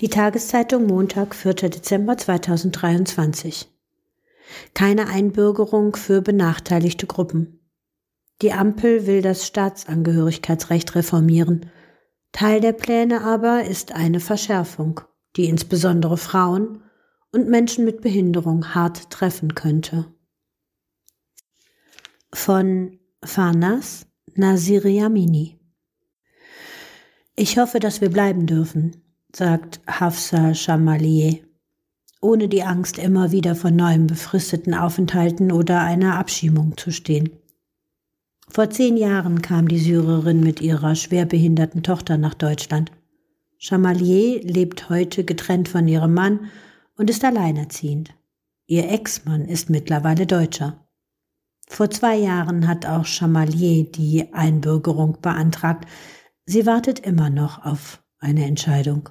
Die Tageszeitung Montag, 4. Dezember 2023. Keine Einbürgerung für benachteiligte Gruppen. Die Ampel will das Staatsangehörigkeitsrecht reformieren. Teil der Pläne aber ist eine Verschärfung, die insbesondere Frauen und Menschen mit Behinderung hart treffen könnte. Von Farnas Nasiriamini Ich hoffe, dass wir bleiben dürfen sagt Hafsa Chamalier, ohne die Angst, immer wieder von neuem befristeten Aufenthalten oder einer Abschiebung zu stehen. Vor zehn Jahren kam die Syrerin mit ihrer schwerbehinderten Tochter nach Deutschland. Chamalier lebt heute getrennt von ihrem Mann und ist alleinerziehend. Ihr Ex-Mann ist mittlerweile Deutscher. Vor zwei Jahren hat auch Chamalier die Einbürgerung beantragt. Sie wartet immer noch auf eine Entscheidung.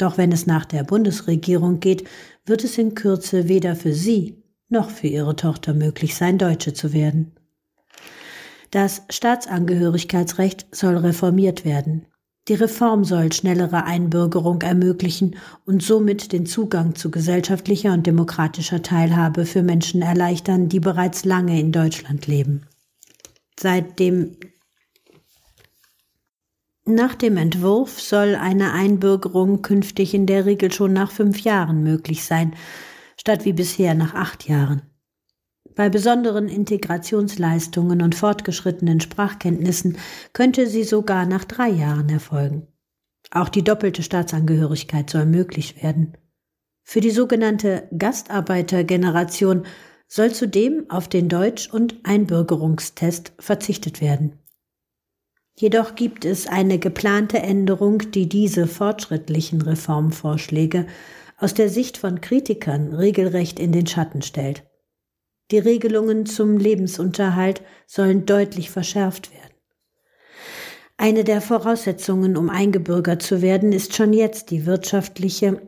Doch wenn es nach der Bundesregierung geht, wird es in Kürze weder für sie noch für ihre Tochter möglich sein, Deutsche zu werden. Das Staatsangehörigkeitsrecht soll reformiert werden. Die Reform soll schnellere Einbürgerung ermöglichen und somit den Zugang zu gesellschaftlicher und demokratischer Teilhabe für Menschen erleichtern, die bereits lange in Deutschland leben. Seit dem nach dem Entwurf soll eine Einbürgerung künftig in der Regel schon nach fünf Jahren möglich sein, statt wie bisher nach acht Jahren. Bei besonderen Integrationsleistungen und fortgeschrittenen Sprachkenntnissen könnte sie sogar nach drei Jahren erfolgen. Auch die doppelte Staatsangehörigkeit soll möglich werden. Für die sogenannte Gastarbeitergeneration soll zudem auf den Deutsch- und Einbürgerungstest verzichtet werden. Jedoch gibt es eine geplante Änderung, die diese fortschrittlichen Reformvorschläge aus der Sicht von Kritikern regelrecht in den Schatten stellt. Die Regelungen zum Lebensunterhalt sollen deutlich verschärft werden. Eine der Voraussetzungen, um eingebürgert zu werden, ist schon jetzt die wirtschaftliche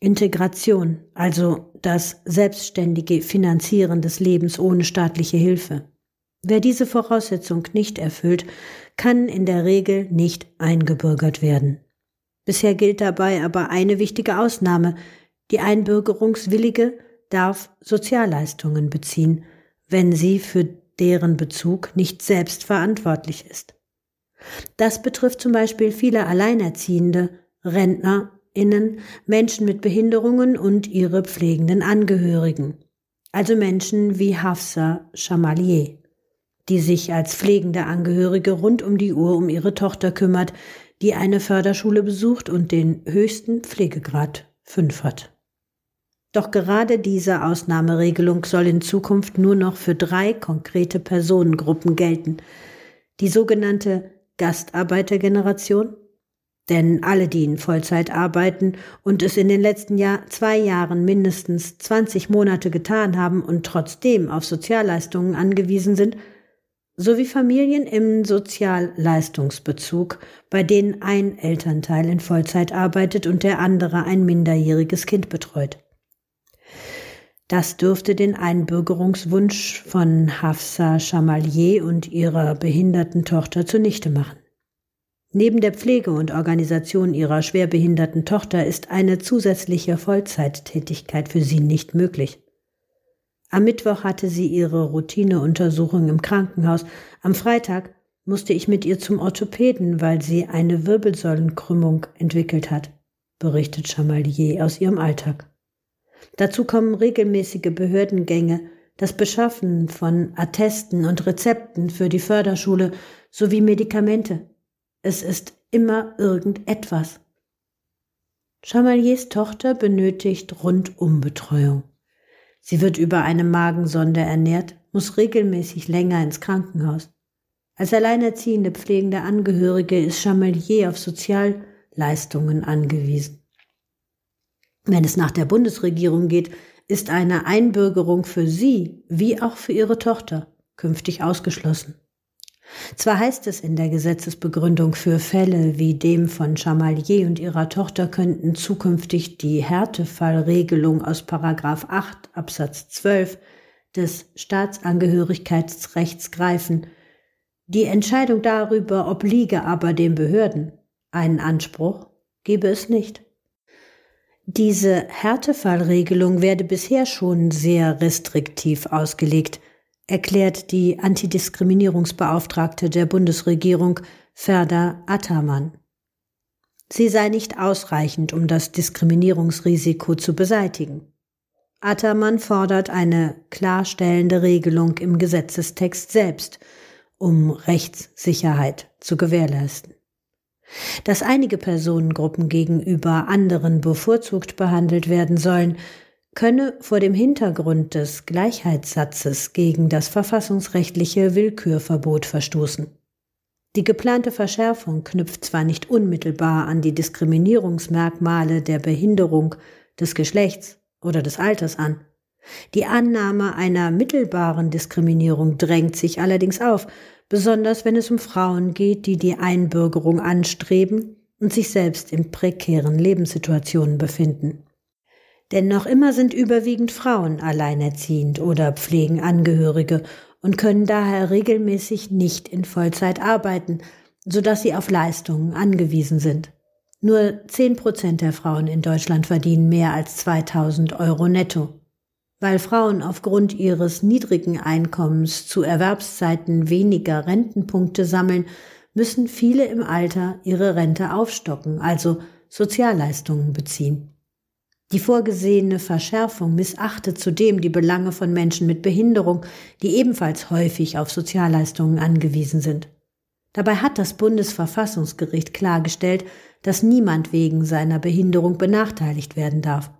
Integration, also das selbstständige Finanzieren des Lebens ohne staatliche Hilfe. Wer diese Voraussetzung nicht erfüllt, kann in der Regel nicht eingebürgert werden. Bisher gilt dabei aber eine wichtige Ausnahme. Die Einbürgerungswillige darf Sozialleistungen beziehen, wenn sie für deren Bezug nicht selbst verantwortlich ist. Das betrifft zum Beispiel viele Alleinerziehende, RentnerInnen, Menschen mit Behinderungen und ihre pflegenden Angehörigen, also Menschen wie Hafsa Chamalier die sich als pflegende Angehörige rund um die Uhr um ihre Tochter kümmert, die eine Förderschule besucht und den höchsten Pflegegrad 5 hat. Doch gerade diese Ausnahmeregelung soll in Zukunft nur noch für drei konkrete Personengruppen gelten. Die sogenannte Gastarbeitergeneration, denn alle, die in Vollzeit arbeiten und es in den letzten Jahr, zwei Jahren mindestens 20 Monate getan haben und trotzdem auf Sozialleistungen angewiesen sind, sowie Familien im Sozialleistungsbezug, bei denen ein Elternteil in Vollzeit arbeitet und der andere ein minderjähriges Kind betreut. Das dürfte den Einbürgerungswunsch von Hafsa Chamalier und ihrer behinderten Tochter zunichte machen. Neben der Pflege und Organisation ihrer schwerbehinderten Tochter ist eine zusätzliche Vollzeittätigkeit für sie nicht möglich. Am Mittwoch hatte sie ihre Routineuntersuchung im Krankenhaus. Am Freitag musste ich mit ihr zum Orthopäden, weil sie eine Wirbelsäulenkrümmung entwickelt hat, berichtet Chamalier aus ihrem Alltag. Dazu kommen regelmäßige Behördengänge, das Beschaffen von Attesten und Rezepten für die Förderschule sowie Medikamente. Es ist immer irgendetwas. Chamaliers Tochter benötigt Rundumbetreuung. Sie wird über eine Magensonde ernährt, muss regelmäßig länger ins Krankenhaus. Als alleinerziehende pflegende Angehörige ist Chamelier auf Sozialleistungen angewiesen. Wenn es nach der Bundesregierung geht, ist eine Einbürgerung für sie wie auch für ihre Tochter künftig ausgeschlossen. Zwar heißt es in der Gesetzesbegründung für Fälle wie dem von Chamalier und ihrer Tochter könnten zukünftig die Härtefallregelung aus Paragraph 8 Absatz 12 des Staatsangehörigkeitsrechts greifen. Die Entscheidung darüber obliege aber den Behörden. Einen Anspruch gebe es nicht. Diese Härtefallregelung werde bisher schon sehr restriktiv ausgelegt, erklärt die Antidiskriminierungsbeauftragte der Bundesregierung Ferda Ataman. Sie sei nicht ausreichend, um das Diskriminierungsrisiko zu beseitigen. Ataman fordert eine klarstellende Regelung im Gesetzestext selbst, um Rechtssicherheit zu gewährleisten. Dass einige Personengruppen gegenüber anderen bevorzugt behandelt werden sollen, könne vor dem Hintergrund des Gleichheitssatzes gegen das verfassungsrechtliche Willkürverbot verstoßen. Die geplante Verschärfung knüpft zwar nicht unmittelbar an die Diskriminierungsmerkmale der Behinderung, des Geschlechts oder des Alters an. Die Annahme einer mittelbaren Diskriminierung drängt sich allerdings auf, besonders wenn es um Frauen geht, die die Einbürgerung anstreben und sich selbst in prekären Lebenssituationen befinden. Denn noch immer sind überwiegend Frauen alleinerziehend oder pflegen Angehörige und können daher regelmäßig nicht in Vollzeit arbeiten, sodass sie auf Leistungen angewiesen sind. Nur zehn Prozent der Frauen in Deutschland verdienen mehr als 2000 Euro netto. Weil Frauen aufgrund ihres niedrigen Einkommens zu Erwerbszeiten weniger Rentenpunkte sammeln, müssen viele im Alter ihre Rente aufstocken, also Sozialleistungen beziehen. Die vorgesehene Verschärfung missachtet zudem die Belange von Menschen mit Behinderung, die ebenfalls häufig auf Sozialleistungen angewiesen sind. Dabei hat das Bundesverfassungsgericht klargestellt, dass niemand wegen seiner Behinderung benachteiligt werden darf.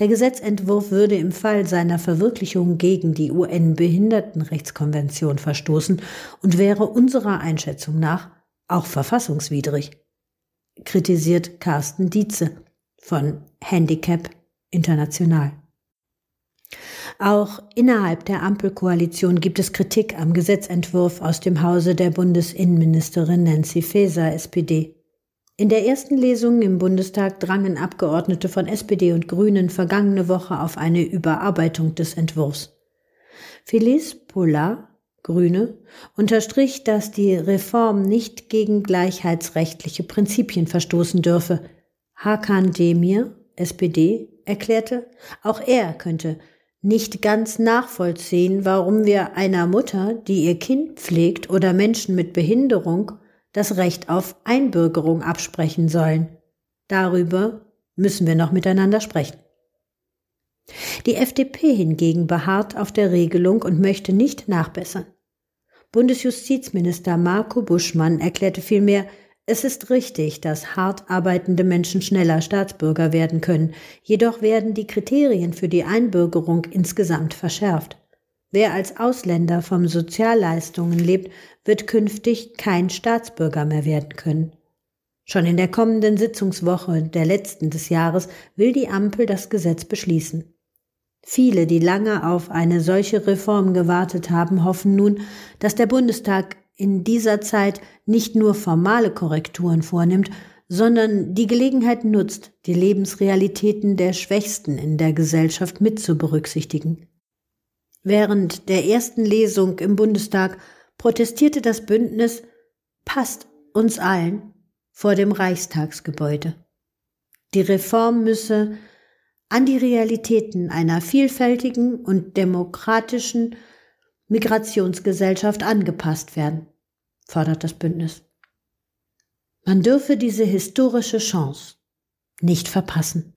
Der Gesetzentwurf würde im Fall seiner Verwirklichung gegen die UN-Behindertenrechtskonvention verstoßen und wäre unserer Einschätzung nach auch verfassungswidrig, kritisiert Carsten Dietze von Handicap International. Auch innerhalb der Ampelkoalition gibt es Kritik am Gesetzentwurf aus dem Hause der Bundesinnenministerin Nancy Faeser, SPD. In der ersten Lesung im Bundestag drangen Abgeordnete von SPD und Grünen vergangene Woche auf eine Überarbeitung des Entwurfs. Felice Pola, Grüne, unterstrich, dass die Reform nicht gegen gleichheitsrechtliche Prinzipien verstoßen dürfe. Hakan Demir, SPD, erklärte, auch er könnte nicht ganz nachvollziehen, warum wir einer Mutter, die ihr Kind pflegt oder Menschen mit Behinderung das Recht auf Einbürgerung absprechen sollen. Darüber müssen wir noch miteinander sprechen. Die FDP hingegen beharrt auf der Regelung und möchte nicht nachbessern. Bundesjustizminister Marco Buschmann erklärte vielmehr, es ist richtig, dass hart arbeitende Menschen schneller Staatsbürger werden können, jedoch werden die Kriterien für die Einbürgerung insgesamt verschärft. Wer als Ausländer vom Sozialleistungen lebt, wird künftig kein Staatsbürger mehr werden können. Schon in der kommenden Sitzungswoche, der letzten des Jahres, will die Ampel das Gesetz beschließen. Viele, die lange auf eine solche Reform gewartet haben, hoffen nun, dass der Bundestag in dieser Zeit nicht nur formale Korrekturen vornimmt, sondern die Gelegenheit nutzt, die Lebensrealitäten der Schwächsten in der Gesellschaft mit zu berücksichtigen. Während der ersten Lesung im Bundestag protestierte das Bündnis Passt uns allen vor dem Reichstagsgebäude. Die Reform müsse an die Realitäten einer vielfältigen und demokratischen Migrationsgesellschaft angepasst werden, fordert das Bündnis. Man dürfe diese historische Chance nicht verpassen.